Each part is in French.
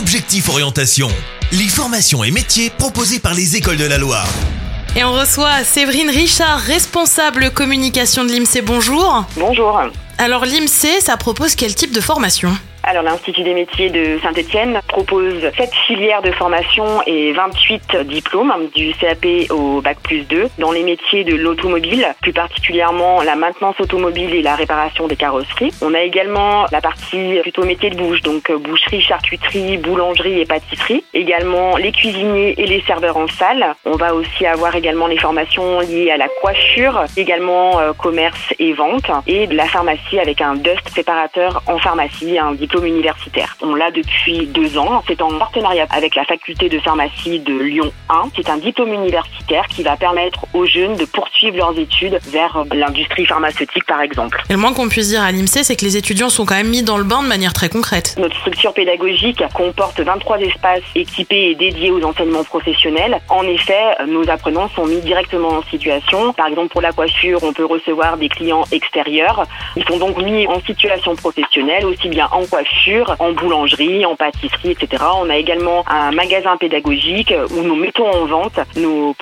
Objectif Orientation, les formations et métiers proposés par les écoles de la Loire. Et on reçoit Séverine Richard, responsable communication de l'IMSEE. Bonjour. Bonjour. Alors l'IMSEE, ça propose quel type de formation? Alors l'Institut des métiers de Saint-Etienne propose 7 filières de formation et 28 diplômes du CAP au Bac plus 2 dans les métiers de l'automobile, plus particulièrement la maintenance automobile et la réparation des carrosseries. On a également la partie plutôt métier de bouche, donc boucherie, charcuterie, boulangerie et pâtisserie. Également les cuisiniers et les serveurs en salle. On va aussi avoir également les formations liées à la coiffure, également euh, commerce et vente et de la pharmacie avec un dust préparateur en pharmacie, un diplôme universitaire. On l'a depuis deux ans. C'est en partenariat avec la faculté de pharmacie de Lyon 1. C'est un diplôme universitaire qui va permettre aux jeunes de poursuivre leurs études vers l'industrie pharmaceutique, par exemple. Et le moins qu'on puisse dire à l'IMSEE, c'est que les étudiants sont quand même mis dans le bain de manière très concrète. Notre structure pédagogique comporte 23 espaces équipés et dédiés aux enseignements professionnels. En effet, nos apprenants sont mis directement en situation. Par exemple, pour la coiffure, on peut recevoir des clients extérieurs. Ils sont donc mis en situation professionnelle, aussi bien en coiffure en boulangerie, en pâtisserie, etc. On a également un magasin pédagogique où nous mettons en vente nos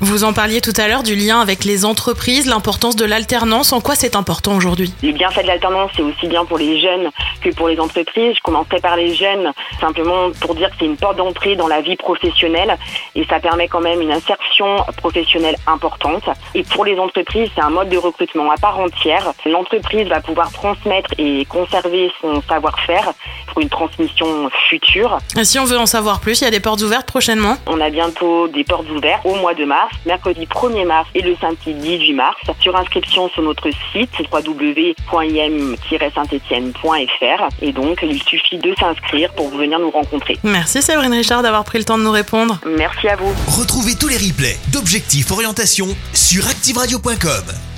Vous en parliez tout à l'heure du lien avec les entreprises, l'importance de l'alternance. En quoi c'est important aujourd'hui? Les bienfaits de l'alternance, c'est aussi bien pour les jeunes que pour les entreprises. Je commencerai par les jeunes, simplement pour dire que c'est une porte d'entrée dans la vie professionnelle et ça permet quand même une insertion professionnelle importante. Et pour les entreprises, c'est un mode de recrutement à part entière. L'entreprise va pouvoir transmettre et conserver son savoir faire pour une transmission future. Et si on veut en savoir plus, il y a des portes ouvertes prochainement On a bientôt des portes ouvertes au mois de mars, mercredi 1er mars et le samedi 18 mars, sur inscription sur notre site www.im-saint-etienne.fr et donc il suffit de s'inscrire pour venir nous rencontrer. Merci Séverine Richard d'avoir pris le temps de nous répondre. Merci à vous. Retrouvez tous les replays d'Objectif Orientation sur activeradio.com.